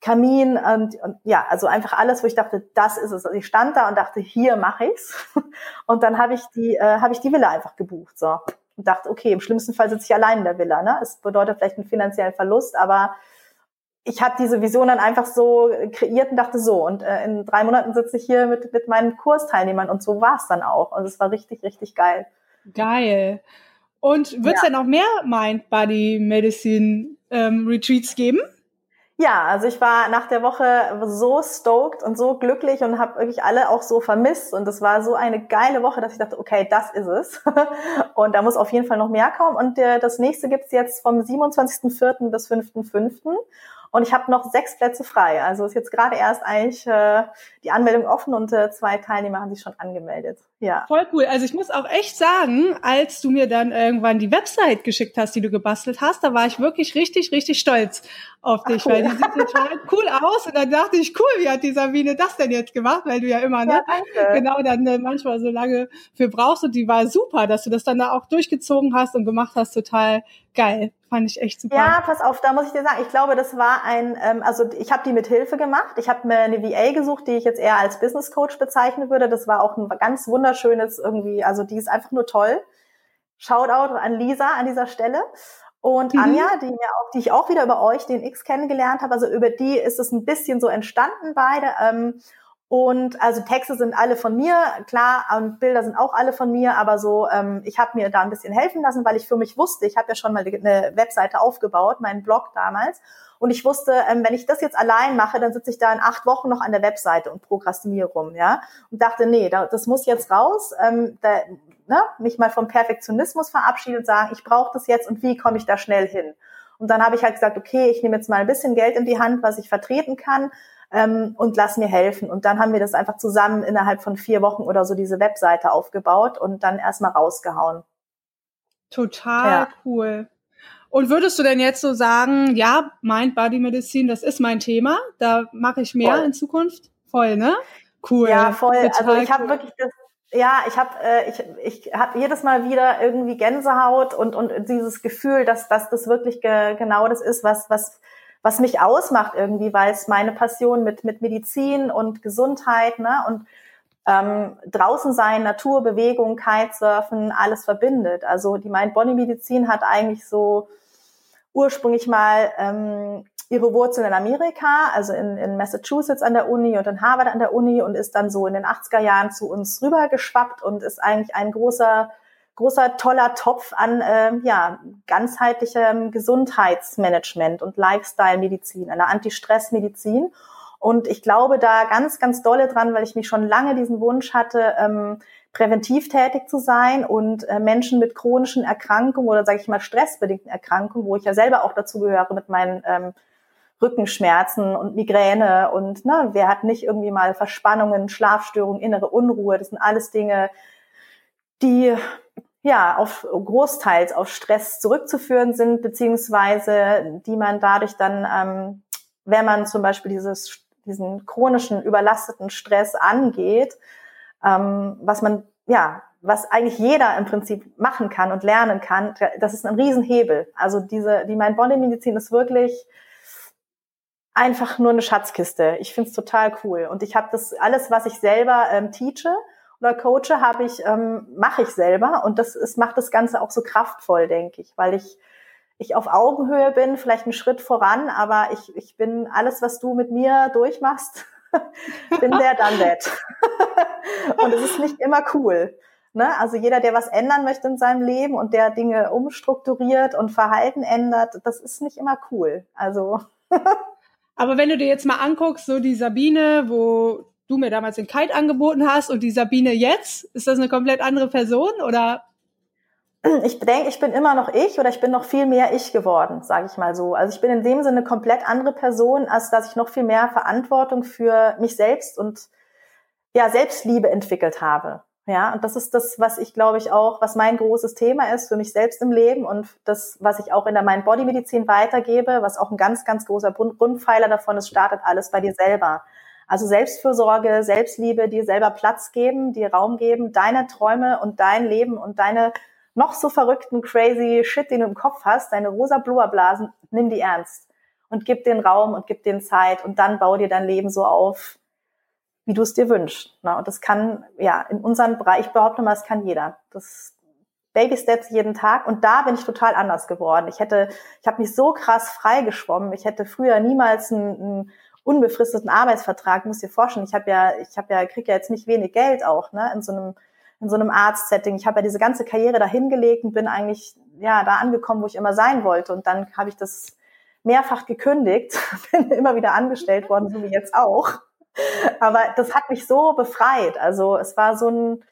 Kamin und, und ja, also einfach alles, wo ich dachte, das ist es. Also ich stand da und dachte, hier mache ich's. [laughs] Und dann habe ich die, äh, habe ich die Villa einfach gebucht. So und dachte, okay, im schlimmsten Fall sitze ich allein in der Villa. Ne? Es bedeutet vielleicht einen finanziellen Verlust, aber ich habe diese Vision dann einfach so kreiert und dachte so, und äh, in drei Monaten sitze ich hier mit, mit meinen Kursteilnehmern und so war es dann auch. Also es war richtig, richtig geil. Geil. Und wird es ja. denn auch mehr Mind Body Medicine ähm, Retreats geben? Ja, also ich war nach der Woche so stoked und so glücklich und habe wirklich alle auch so vermisst. Und es war so eine geile Woche, dass ich dachte, okay, das ist es. [laughs] und da muss auf jeden Fall noch mehr kommen. Und der, das nächste gibt's jetzt vom 27.04. bis 5.05. Und ich habe noch sechs Plätze frei. Also ist jetzt gerade erst eigentlich äh, die Anmeldung offen und äh, zwei Teilnehmer haben sich schon angemeldet. Ja. Voll cool. Also ich muss auch echt sagen, als du mir dann irgendwann die Website geschickt hast, die du gebastelt hast, da war ich wirklich richtig, richtig stolz auf dich, Ach, cool. weil die sieht total [laughs] cool aus. Und dann dachte ich, cool, wie hat die Sabine das denn jetzt gemacht? Weil du ja immer, ne, ja, genau dann äh, manchmal so lange für brauchst. Und die war super, dass du das dann da auch durchgezogen hast und gemacht hast. Total geil. Fand ich echt super. Ja, pass auf, da muss ich dir sagen, ich glaube, das war ein, ähm, also ich habe die mit Hilfe gemacht. Ich habe mir eine VA gesucht, die ich jetzt eher als Business Coach bezeichnen würde. Das war auch ein ganz wunderschönes irgendwie, also die ist einfach nur toll. Shoutout an Lisa an dieser Stelle. Und mhm. Anja, die mir auch, die ich auch wieder über euch, den X kennengelernt habe, also über die ist es ein bisschen so entstanden beide. Ähm, und also Texte sind alle von mir, klar, und Bilder sind auch alle von mir, aber so, ähm, ich habe mir da ein bisschen helfen lassen, weil ich für mich wusste, ich habe ja schon mal eine Webseite aufgebaut, meinen Blog damals. Und ich wusste, ähm, wenn ich das jetzt allein mache, dann sitze ich da in acht Wochen noch an der Webseite und prokrastiniere rum, ja. Und dachte, nee, das muss jetzt raus. Ähm, da, ne, mich mal vom Perfektionismus verabschieden und sagen, ich brauche das jetzt und wie komme ich da schnell hin? Und dann habe ich halt gesagt, okay, ich nehme jetzt mal ein bisschen Geld in die Hand, was ich vertreten kann ähm, und lass mir helfen. Und dann haben wir das einfach zusammen innerhalb von vier Wochen oder so diese Webseite aufgebaut und dann erstmal rausgehauen. Total ja. cool. Und würdest du denn jetzt so sagen, ja, Mind Body Medicine, das ist mein Thema, da mache ich mehr voll. in Zukunft? Voll, ne? Cool. Ja, voll. Total also ich habe wirklich das ja, ich habe äh, ich, ich hab jedes Mal wieder irgendwie Gänsehaut und und dieses Gefühl, dass, dass das wirklich ge genau das ist, was was was mich ausmacht irgendwie, weil es meine Passion mit, mit Medizin und Gesundheit ne, und ähm, draußen sein, Natur, Bewegung, Kitesurfen, alles verbindet. Also die Mind-Body-Medizin hat eigentlich so ursprünglich mal ähm, ihre Wurzeln in Amerika, also in, in Massachusetts an der Uni und in Harvard an der Uni und ist dann so in den 80er Jahren zu uns rübergeschwappt und ist eigentlich ein großer großer, toller Topf an äh, ja, ganzheitlichem Gesundheitsmanagement und Lifestyle-Medizin, einer Anti-Stress-Medizin. Und ich glaube da ganz, ganz dolle dran, weil ich mich schon lange diesen Wunsch hatte, ähm, präventiv tätig zu sein und äh, Menschen mit chronischen Erkrankungen oder sage ich mal stressbedingten Erkrankungen, wo ich ja selber auch dazu gehöre mit meinen ähm, Rückenschmerzen und Migräne und ne, wer hat nicht irgendwie mal Verspannungen, Schlafstörungen, innere Unruhe, das sind alles Dinge, die ja, auf großteils auf Stress zurückzuführen sind, beziehungsweise die man dadurch dann, ähm, wenn man zum Beispiel dieses, diesen chronischen überlasteten Stress angeht, ähm, was man, ja, was eigentlich jeder im Prinzip machen kann und lernen kann, das ist ein Riesenhebel. Also diese, die Mind-Body-Medizin ist wirklich einfach nur eine Schatzkiste. Ich finde es total cool. Und ich habe das alles, was ich selber ähm, teache oder coache, habe ich, ähm, mache ich selber. Und das ist, macht das Ganze auch so kraftvoll, denke ich, weil ich ich auf Augenhöhe bin, vielleicht einen Schritt voran, aber ich, ich bin alles, was du mit mir durchmachst, [laughs] bin der dann that. [laughs] und es ist nicht immer cool. Ne? Also jeder, der was ändern möchte in seinem Leben und der Dinge umstrukturiert und Verhalten ändert, das ist nicht immer cool. Also. [laughs] Aber wenn du dir jetzt mal anguckst, so die Sabine, wo du mir damals den Kite angeboten hast und die Sabine jetzt, ist das eine komplett andere Person oder? [clears throat] Ich denke, ich bin immer noch ich oder ich bin noch viel mehr ich geworden, sage ich mal so. Also ich bin in dem Sinne komplett andere Person, als dass ich noch viel mehr Verantwortung für mich selbst und ja Selbstliebe entwickelt habe. Ja, und das ist das, was ich glaube ich auch, was mein großes Thema ist für mich selbst im Leben und das, was ich auch in der Mind-Body-Medizin weitergebe, was auch ein ganz, ganz großer Grundpfeiler davon ist, startet alles bei dir selber. Also Selbstfürsorge, Selbstliebe, dir selber Platz geben, dir Raum geben, deine Träume und dein Leben und deine noch so verrückten, crazy Shit, den du im Kopf hast, deine rosa Blubberblasen, nimm die ernst und gib den Raum und gib den Zeit und dann bau dir dein Leben so auf, wie du es dir wünschst. Ne? Und das kann, ja, in unserem Bereich, ich behaupte mal, das kann jeder. Das Baby Steps jeden Tag und da bin ich total anders geworden. Ich hätte, ich habe mich so krass freigeschwommen. Ich hätte früher niemals einen, einen unbefristeten Arbeitsvertrag. Muss dir vorstellen, ich habe ja, ich habe ja, kriege ja jetzt nicht wenig Geld auch, ne, in so einem in so einem Arztsetting. Ich habe ja diese ganze Karriere dahingelegt und bin eigentlich ja da angekommen, wo ich immer sein wollte. Und dann habe ich das mehrfach gekündigt, [laughs] bin immer wieder angestellt worden, so wie jetzt auch. Aber das hat mich so befreit. Also es war so ein,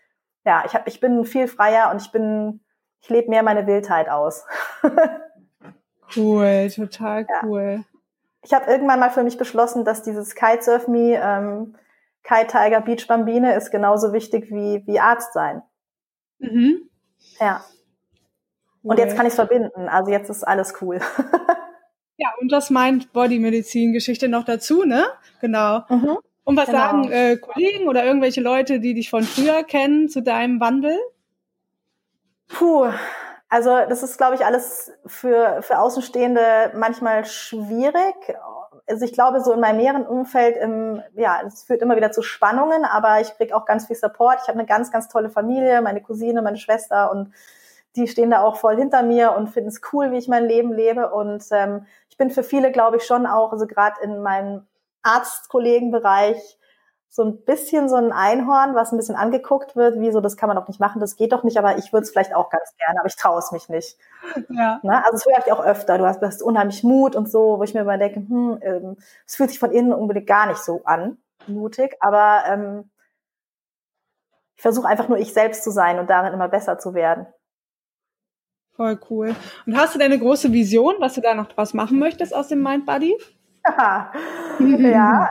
ja, ich, hab, ich bin viel freier und ich bin, ich lebe mehr meine Wildheit aus. [laughs] cool, total cool. Ja. Ich habe irgendwann mal für mich beschlossen, dass dieses Kitesurf Me, ähm, Kite Tiger Beach Bambine ist genauso wichtig wie, wie Arzt sein. Mhm. Ja. Und jetzt kann ich es verbinden. Also jetzt ist alles cool. [laughs] ja, und das meint Body-Medizin-Geschichte noch dazu, ne? Genau. Mhm. Und was genau. sagen äh, Kollegen oder irgendwelche Leute, die dich von früher kennen, zu deinem Wandel? Puh, also das ist, glaube ich, alles für, für Außenstehende manchmal schwierig. Also ich glaube, so in meinem näheren Umfeld, im, ja, es führt immer wieder zu Spannungen, aber ich kriege auch ganz viel Support. Ich habe eine ganz, ganz tolle Familie, meine Cousine, meine Schwester und die stehen da auch voll hinter mir und finden es cool, wie ich mein Leben lebe. Und ähm, ich bin für viele, glaube ich, schon auch, also gerade in meinem Arztkollegenbereich so ein bisschen so ein Einhorn, was ein bisschen angeguckt wird, wie so, das kann man doch nicht machen, das geht doch nicht, aber ich würde es vielleicht auch ganz gerne, aber ich traue es mich nicht. Ja. Ne? Also das höre ich auch öfter, du hast, du hast unheimlich Mut und so, wo ich mir immer denke, hm, ähm, es fühlt sich von innen unbedingt gar nicht so an, mutig, aber ähm, ich versuche einfach nur ich selbst zu sein und darin immer besser zu werden. Voll cool. Und hast du deine große Vision, was du da noch draus machen möchtest aus dem Mind Buddy? [laughs] ja,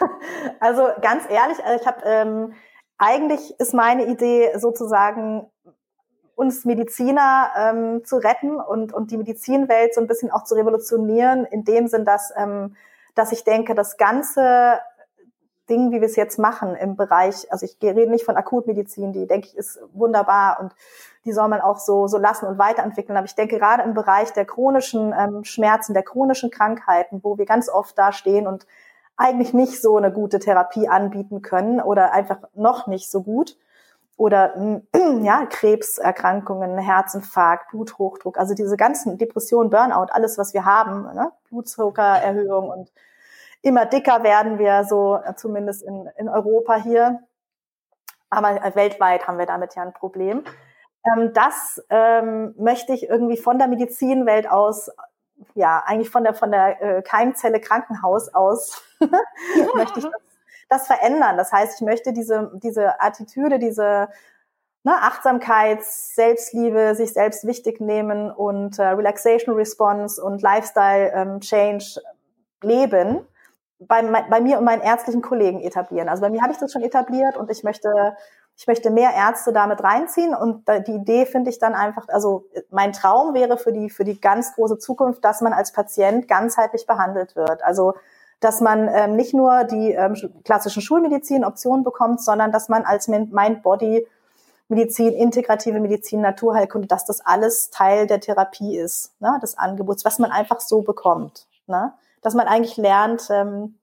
[laughs] also ganz ehrlich, also ich habe ähm, eigentlich ist meine Idee sozusagen uns Mediziner ähm, zu retten und, und die Medizinwelt so ein bisschen auch zu revolutionieren, in dem Sinn, dass, ähm, dass ich denke, das ganze Ding, wie wir es jetzt machen im Bereich, also ich rede nicht von Akutmedizin, die denke ich ist wunderbar und die soll man auch so, so lassen und weiterentwickeln. Aber ich denke gerade im Bereich der chronischen ähm, Schmerzen, der chronischen Krankheiten, wo wir ganz oft da stehen und eigentlich nicht so eine gute Therapie anbieten können oder einfach noch nicht so gut oder [clears throat] ja, Krebserkrankungen, Herzinfarkt, Bluthochdruck, also diese ganzen Depressionen, Burnout, alles, was wir haben, ne? Blutzuckererhöhung und immer dicker werden wir so, äh, zumindest in, in Europa hier. Aber äh, weltweit haben wir damit ja ein Problem. Ähm, das ähm, möchte ich irgendwie von der Medizinwelt aus, ja, eigentlich von der von der äh, Keimzelle Krankenhaus aus, [laughs] möchte ich das, das verändern. Das heißt, ich möchte diese diese Attitüde, diese ne, Achtsamkeit, Selbstliebe, sich selbst wichtig nehmen und äh, Relaxation Response und Lifestyle ähm, Change leben bei, bei mir und meinen ärztlichen Kollegen etablieren. Also bei mir habe ich das schon etabliert und ich möchte, ich möchte mehr Ärzte damit reinziehen und die Idee finde ich dann einfach, also mein Traum wäre für die, für die ganz große Zukunft, dass man als Patient ganzheitlich behandelt wird. Also dass man ähm, nicht nur die ähm, klassischen Schulmedizin-Optionen bekommt, sondern dass man als Mind-Body Medizin, integrative Medizin, Naturheilkunde, dass das alles Teil der Therapie ist, ne, des Angebots, was man einfach so bekommt. Ne? Dass man eigentlich lernt, ähm,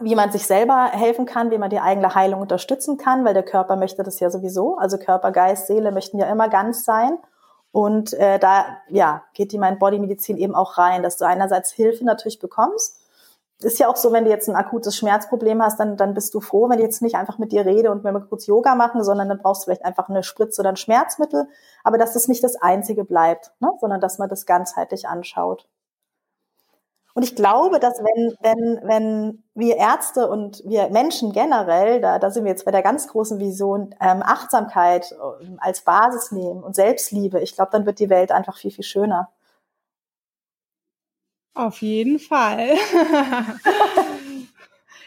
wie man sich selber helfen kann, wie man die eigene Heilung unterstützen kann, weil der Körper möchte das ja sowieso. Also Körper, Geist, Seele möchten ja immer ganz sein. Und äh, da ja, geht die Mind-Body-Medizin eben auch rein, dass du einerseits Hilfe natürlich bekommst. Ist ja auch so, wenn du jetzt ein akutes Schmerzproblem hast, dann, dann bist du froh, wenn ich jetzt nicht einfach mit dir rede und wir mal kurz Yoga machen, sondern dann brauchst du vielleicht einfach eine Spritze oder ein Schmerzmittel. Aber dass das nicht das Einzige bleibt, ne? sondern dass man das ganzheitlich anschaut. Und ich glaube, dass wenn, wenn, wenn wir Ärzte und wir Menschen generell, da, da sind wir jetzt bei der ganz großen Vision, ähm, Achtsamkeit ähm, als Basis nehmen und Selbstliebe, ich glaube, dann wird die Welt einfach viel, viel schöner. Auf jeden Fall. [laughs]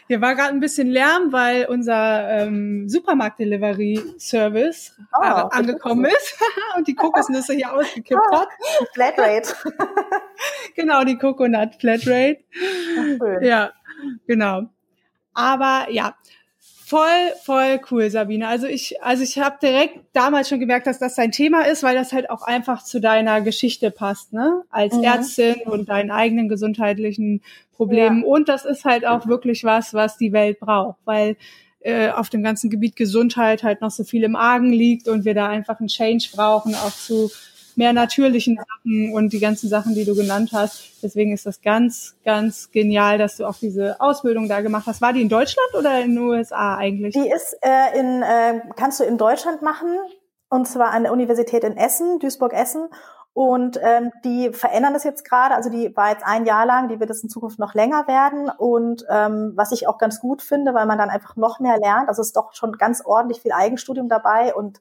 Hier war gerade ein bisschen Lärm, weil unser ähm, Supermarkt-Delivery-Service oh, angekommen ist [laughs] und die Kokosnüsse hier ausgekippt oh, hat. Flatrate. [laughs] genau, die Coconut Flatrate. Ach, ja, genau. Aber ja, voll, voll cool, Sabine. Also ich, also ich habe direkt damals schon gemerkt, dass das dein Thema ist, weil das halt auch einfach zu deiner Geschichte passt, ne? Als mhm. Ärztin und deinen eigenen gesundheitlichen Problemen. Ja. Und das ist halt auch wirklich was, was die Welt braucht, weil äh, auf dem ganzen Gebiet Gesundheit halt noch so viel im Argen liegt und wir da einfach einen Change brauchen, auch zu mehr natürlichen Sachen und die ganzen Sachen, die du genannt hast. Deswegen ist das ganz, ganz genial, dass du auch diese Ausbildung da gemacht hast. War die in Deutschland oder in den USA eigentlich? Die ist äh, in, äh, kannst du in Deutschland machen und zwar an der Universität in Essen, Duisburg-Essen. Und ähm, die verändern das jetzt gerade. Also die war jetzt ein Jahr lang, die wird es in Zukunft noch länger werden. Und ähm, was ich auch ganz gut finde, weil man dann einfach noch mehr lernt. Also es ist doch schon ganz ordentlich viel Eigenstudium dabei. Und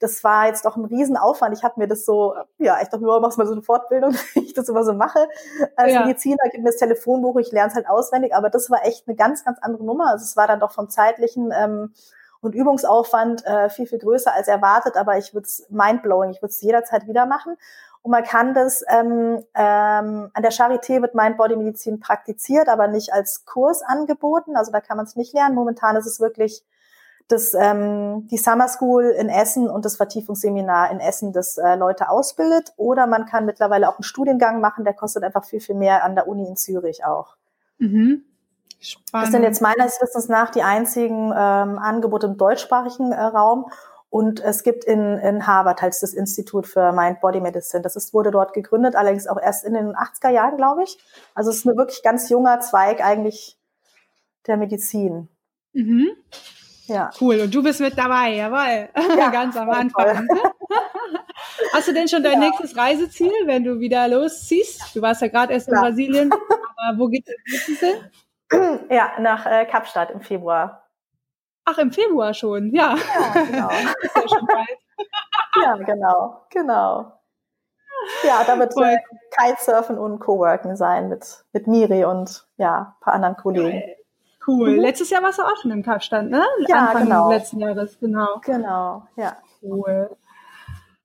das war jetzt doch ein Riesenaufwand. Ich habe mir das so, ja, ich dachte, du machst mal so eine Fortbildung, [laughs] wie ich das immer so mache. Als ja. Mediziner gibt mir das Telefonbuch, ich lerne es halt auswendig. Aber das war echt eine ganz, ganz andere Nummer. Also es war dann doch vom zeitlichen ähm, und Übungsaufwand äh, viel, viel größer als erwartet, aber ich würde es mindblowing, ich würde es jederzeit wieder machen. Und man kann das, ähm, ähm, an der Charité wird Mind-Body-Medizin praktiziert, aber nicht als Kurs angeboten. Also da kann man es nicht lernen. Momentan ist es wirklich das, ähm, die Summer School in Essen und das Vertiefungsseminar in Essen, das äh, Leute ausbildet. Oder man kann mittlerweile auch einen Studiengang machen, der kostet einfach viel, viel mehr an der Uni in Zürich auch. Mhm. Spannend. Das sind jetzt meines Wissens nach die einzigen ähm, Angebote im deutschsprachigen äh, Raum. Und es gibt in, in Harvard halt das Institut für Mind-Body Medicine. Das ist, wurde dort gegründet, allerdings auch erst in den 80er Jahren, glaube ich. Also es ist ein wirklich ganz junger Zweig eigentlich der Medizin. Mhm. Ja. Cool. Und du bist mit dabei, jawohl. Ja, [laughs] ganz am Anfang. [laughs] Hast du denn schon dein ja. nächstes Reiseziel, wenn du wieder losziehst? Du warst ja gerade erst in. Brasilien, [laughs] aber wo geht es hin? Ja, nach äh, Kapstadt im Februar. Ach, im Februar schon, ja. Ja, [laughs] genau. ist ja schon bald. [laughs] ja, genau, genau. Ja, da wird äh, Kitesurfen und Coworking sein mit, mit Miri und ja, ein paar anderen Kollegen. Cool. Mhm. Letztes Jahr warst du auch schon im Kapstadt, ne? Ja, Anfang genau. letzten Jahres, genau. Genau, ja. Cool.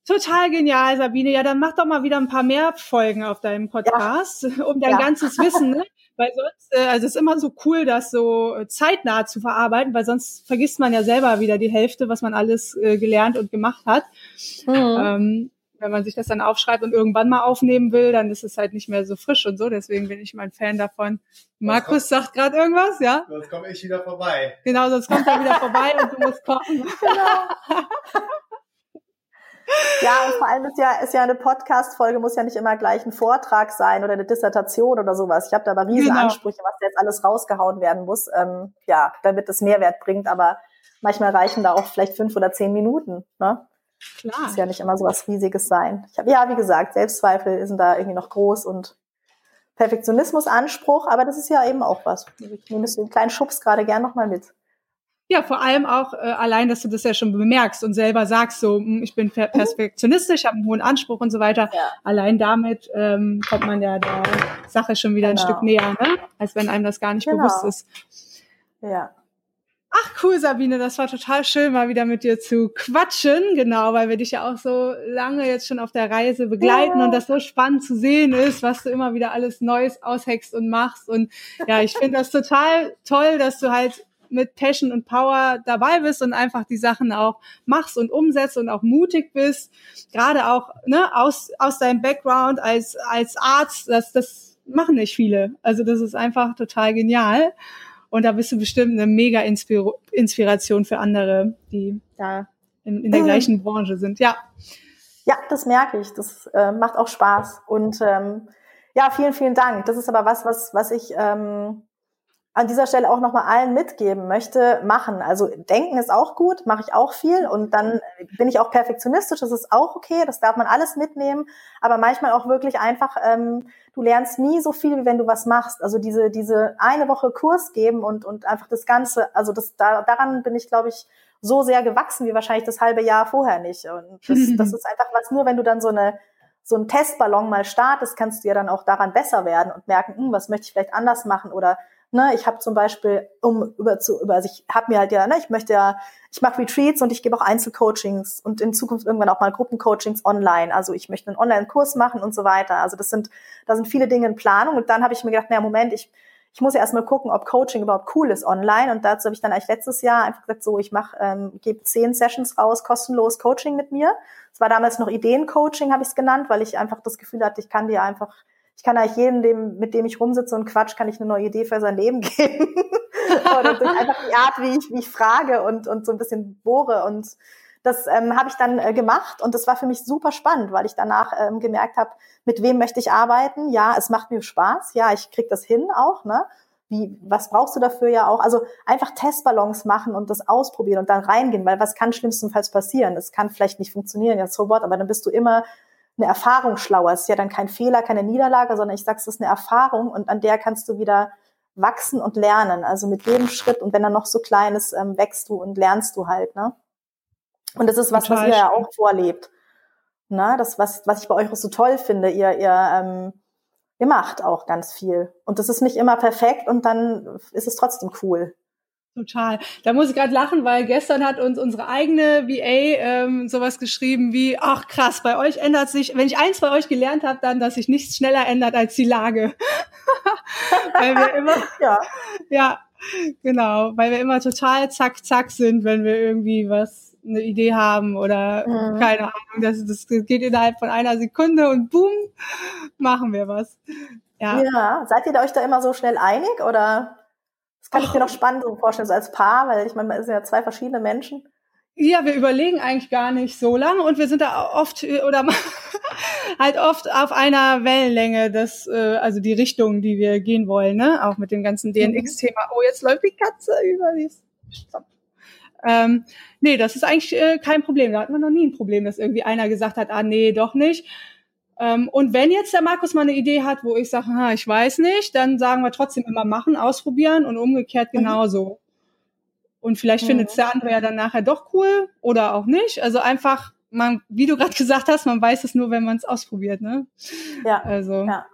Total genial, Sabine. Ja, dann mach doch mal wieder ein paar mehr Folgen auf deinem Podcast, ja. um dein ja. ganzes Wissen ne? Weil sonst, äh, also es ist immer so cool, das so äh, zeitnah zu verarbeiten, weil sonst vergisst man ja selber wieder die Hälfte, was man alles äh, gelernt und gemacht hat. Mhm. Ähm, wenn man sich das dann aufschreibt und irgendwann mal aufnehmen will, dann ist es halt nicht mehr so frisch und so. Deswegen bin ich mal ein Fan davon. Markus sagt gerade irgendwas, ja? Sonst komme ich wieder vorbei. Genau, sonst kommt er wieder vorbei und du musst kochen. [laughs] Genau. [laughs] Ja, und vor allem ist ja, ist ja eine Podcast-Folge, muss ja nicht immer gleich ein Vortrag sein oder eine Dissertation oder sowas. Ich habe da aber riesen genau. Ansprüche, was da jetzt alles rausgehauen werden muss, ähm, ja, damit es Mehrwert bringt. Aber manchmal reichen da auch vielleicht fünf oder zehn Minuten. Ne? Klar. Muss ja nicht immer so was Riesiges sein. Ich habe, ja, wie gesagt, Selbstzweifel sind da irgendwie noch groß und Perfektionismus-Anspruch, aber das ist ja eben auch was. Ich nehme den kleinen Schubs gerade gern nochmal mit. Ja, vor allem auch äh, allein, dass du das ja schon bemerkst und selber sagst, so, hm, ich bin perfektionistisch, habe einen hohen Anspruch und so weiter. Ja. Allein damit ähm, kommt man ja der Sache schon wieder genau. ein Stück näher, ne? als wenn einem das gar nicht genau. bewusst ist. Ja. Ach cool, Sabine, das war total schön, mal wieder mit dir zu quatschen, genau, weil wir dich ja auch so lange jetzt schon auf der Reise begleiten ja. und das so spannend zu sehen ist, was du immer wieder alles Neues ausheckst und machst. Und ja, ich finde das total toll, dass du halt mit Passion und Power dabei bist und einfach die Sachen auch machst und umsetzt und auch mutig bist, gerade auch ne, aus, aus deinem Background als, als Arzt, das, das machen nicht viele. Also das ist einfach total genial. Und da bist du bestimmt eine mega Inspir Inspiration für andere, die da in, in der gleichen Branche sind. Ja. Ja, das merke ich. Das äh, macht auch Spaß. Und ähm, ja, vielen, vielen Dank. Das ist aber was, was, was ich ähm, an dieser Stelle auch nochmal allen mitgeben möchte, machen. Also denken ist auch gut, mache ich auch viel und dann bin ich auch perfektionistisch, das ist auch okay, das darf man alles mitnehmen, aber manchmal auch wirklich einfach, ähm, du lernst nie so viel, wie wenn du was machst. Also diese, diese eine Woche Kurs geben und, und einfach das Ganze, also das, da, daran bin ich, glaube ich, so sehr gewachsen wie wahrscheinlich das halbe Jahr vorher nicht. Und das, [laughs] das ist einfach was, nur wenn du dann so eine so einen Testballon mal startest, kannst du ja dann auch daran besser werden und merken, hm, was möchte ich vielleicht anders machen oder Ne, ich habe zum Beispiel, um über zu, über, also ich habe mir halt ja, ne, ich möchte ja, ich mache Retreats und ich gebe auch Einzelcoachings und in Zukunft irgendwann auch mal Gruppencoachings online. Also ich möchte einen Online-Kurs machen und so weiter. Also das sind, da sind viele Dinge in Planung. Und dann habe ich mir gedacht, naja, Moment, ich, ich muss ja erstmal gucken, ob Coaching überhaupt cool ist online. Und dazu habe ich dann eigentlich letztes Jahr einfach gesagt, so, ich mache, ähm, gebe zehn Sessions raus, kostenlos Coaching mit mir. Es war damals noch Ideencoaching, habe ich es genannt, weil ich einfach das Gefühl hatte, ich kann dir einfach ich kann eigentlich jedem, dem, mit dem ich rumsitze und quatsch, kann ich eine neue Idee für sein Leben [laughs] geben. Oder durch einfach die Art, wie ich, wie ich frage und, und so ein bisschen bohre. Und das ähm, habe ich dann äh, gemacht und das war für mich super spannend, weil ich danach ähm, gemerkt habe, mit wem möchte ich arbeiten? Ja, es macht mir Spaß. Ja, ich krieg das hin auch. Ne? Wie, was brauchst du dafür ja auch? Also einfach Testballons machen und das ausprobieren und dann reingehen, weil was kann schlimmstenfalls passieren? Es kann vielleicht nicht funktionieren, ja, so what, aber dann bist du immer eine Erfahrung schlauer. Es ist ja dann kein Fehler, keine Niederlage, sondern ich sage, es ist eine Erfahrung und an der kannst du wieder wachsen und lernen. Also mit jedem Schritt und wenn er noch so klein ist, ähm, wächst du und lernst du halt. Ne? Und das ist was, Total was ihr ja auch vorlebt. Na, das, was, was ich bei euch auch so toll finde, ihr, ihr, ähm, ihr macht auch ganz viel. Und das ist nicht immer perfekt und dann ist es trotzdem cool. Total. Da muss ich gerade lachen, weil gestern hat uns unsere eigene VA ähm, sowas geschrieben wie, ach krass, bei euch ändert sich, wenn ich eins bei euch gelernt habe, dann, dass sich nichts schneller ändert als die Lage. [laughs] weil wir immer, [laughs] ja. ja, genau, weil wir immer total zack, zack sind, wenn wir irgendwie was, eine Idee haben oder mhm. keine Ahnung, das, das geht innerhalb von einer Sekunde und boom, machen wir was. Ja. ja, seid ihr euch da immer so schnell einig oder? Das kann Och. ich mir noch spannend so vorstellen, so als Paar, weil ich meine, man sind ja zwei verschiedene Menschen. Ja, wir überlegen eigentlich gar nicht so lange und wir sind da oft oder [laughs] halt oft auf einer Wellenlänge, das äh, also die Richtung, die wir gehen wollen, ne? Auch mit dem ganzen DNX-Thema. Oh, jetzt läuft die Katze über die. Stopp. Ähm, nee, das ist eigentlich äh, kein Problem. Da hatten wir noch nie ein Problem, dass irgendwie einer gesagt hat, ah nee, doch nicht. Ähm, und wenn jetzt der Markus mal eine Idee hat, wo ich sage, ha, ich weiß nicht, dann sagen wir trotzdem immer machen, ausprobieren und umgekehrt mhm. genauso. Und vielleicht mhm. findet es der andere ja dann nachher doch cool oder auch nicht. Also einfach, man, wie du gerade [laughs] gesagt hast, man weiß es nur, wenn man es ausprobiert, ne? Ja. Also. Ja.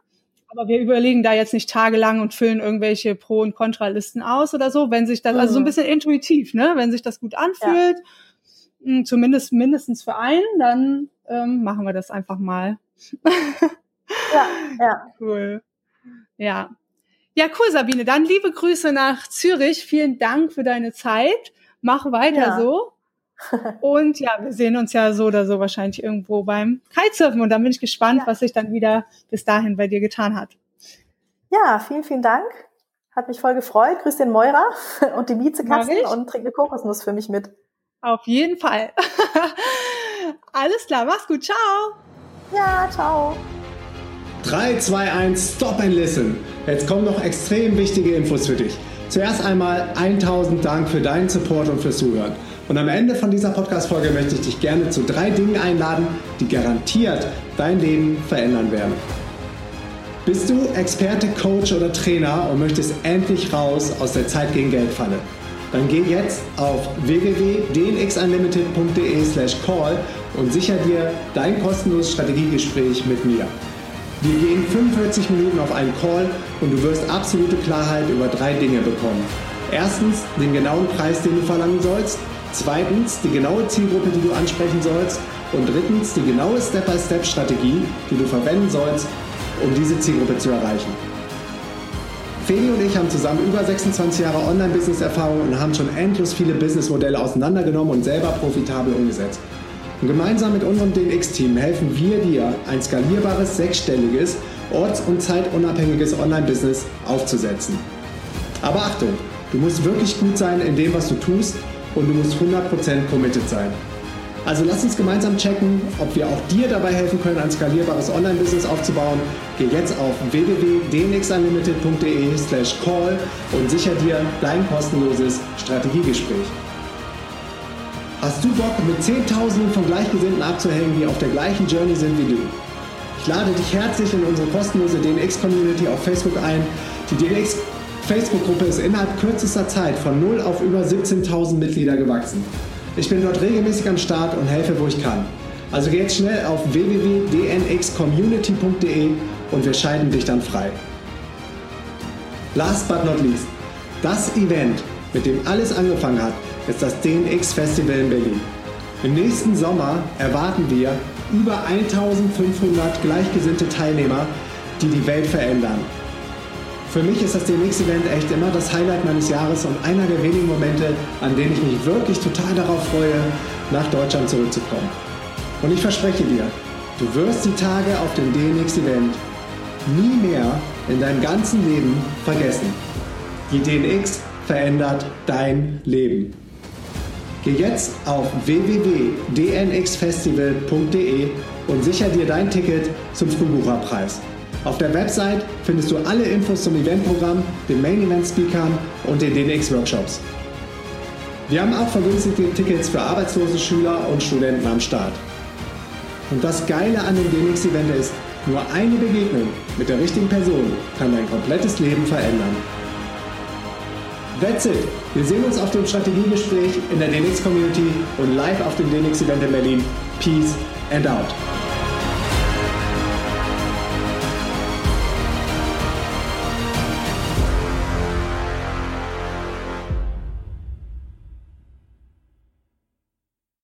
Aber wir überlegen da jetzt nicht tagelang und füllen irgendwelche Pro- und Kontralisten aus oder so, wenn sich das, mhm. also so ein mhm. bisschen intuitiv, ne? Wenn sich das gut anfühlt, ja. Hm, zumindest mindestens für einen, dann ähm, machen wir das einfach mal ja, ja. [laughs] Cool. Ja. Ja, cool, Sabine. Dann liebe Grüße nach Zürich. Vielen Dank für deine Zeit. Mach weiter ja. so. [laughs] Und ja, wir sehen uns ja so oder so wahrscheinlich irgendwo beim Kitesurfen. Und dann bin ich gespannt, ja. was sich dann wieder bis dahin bei dir getan hat. Ja, vielen, vielen Dank. Hat mich voll gefreut. Grüß den Meurer [laughs] und die Miezekasten und trink eine Kokosnuss für mich mit. Auf jeden Fall. Alles klar, mach's gut. Ciao. Ja, ciao. 3, 2, 1, stop and listen. Jetzt kommen noch extrem wichtige Infos für dich. Zuerst einmal 1000 Dank für deinen Support und fürs Zuhören. Und am Ende von dieser Podcast-Folge möchte ich dich gerne zu drei Dingen einladen, die garantiert dein Leben verändern werden. Bist du Experte, Coach oder Trainer und möchtest endlich raus aus der Zeit gegen Geld Falle? Dann geh jetzt auf www.dnxunlimited.de/call und sicher dir dein kostenloses Strategiegespräch mit mir. Wir gehen 45 Minuten auf einen Call und du wirst absolute Klarheit über drei Dinge bekommen. Erstens den genauen Preis, den du verlangen sollst. Zweitens die genaue Zielgruppe, die du ansprechen sollst. Und drittens die genaue Step-by-Step-Strategie, die du verwenden sollst, um diese Zielgruppe zu erreichen. Feli und ich haben zusammen über 26 Jahre Online-Business-Erfahrung und haben schon endlos viele Businessmodelle auseinandergenommen und selber profitabel umgesetzt. Und gemeinsam mit unserem DNX-Team helfen wir dir, ein skalierbares, sechsstelliges, orts- und zeitunabhängiges Online-Business aufzusetzen. Aber Achtung, du musst wirklich gut sein in dem, was du tust und du musst 100% committed sein. Also lass uns gemeinsam checken, ob wir auch dir dabei helfen können, ein skalierbares Online-Business aufzubauen. Geh jetzt auf www.dnxunlimited.de slash call und sicher dir dein kostenloses Strategiegespräch. Hast du Bock, mit Zehntausenden von Gleichgesinnten abzuhängen, die auf der gleichen Journey sind wie du? Ich lade dich herzlich in unsere kostenlose DNX-Community auf Facebook ein. Die DNX Facebook-Gruppe ist innerhalb kürzester Zeit von 0 auf über 17.000 Mitglieder gewachsen. Ich bin dort regelmäßig am Start und helfe, wo ich kann. Also geh jetzt schnell auf www.dnxcommunity.de und wir scheiden dich dann frei. Last but not least, das Event, mit dem alles angefangen hat, ist das DNX Festival in Berlin. Im nächsten Sommer erwarten wir über 1500 gleichgesinnte Teilnehmer, die die Welt verändern. Für mich ist das DNX-Event echt immer das Highlight meines Jahres und einer der wenigen Momente, an denen ich mich wirklich total darauf freue, nach Deutschland zurückzukommen. Und ich verspreche dir, du wirst die Tage auf dem DNX-Event nie mehr in deinem ganzen Leben vergessen. Die DNX verändert dein Leben. Geh jetzt auf www.dnxfestival.de und sicher dir dein Ticket zum Frühbucherpreis. Auf der Website findest du alle Infos zum Eventprogramm, den Main Event Speakern und den DNX Workshops. Wir haben auch vergünstigte Tickets für arbeitslose Schüler und Studenten am Start. Und das Geile an dem DNX Event ist, nur eine Begegnung mit der richtigen Person kann dein komplettes Leben verändern. That's it. Wir sehen uns auf dem Strategiegespräch in der DNX Community und live auf dem DNX Event in Berlin. Peace and out.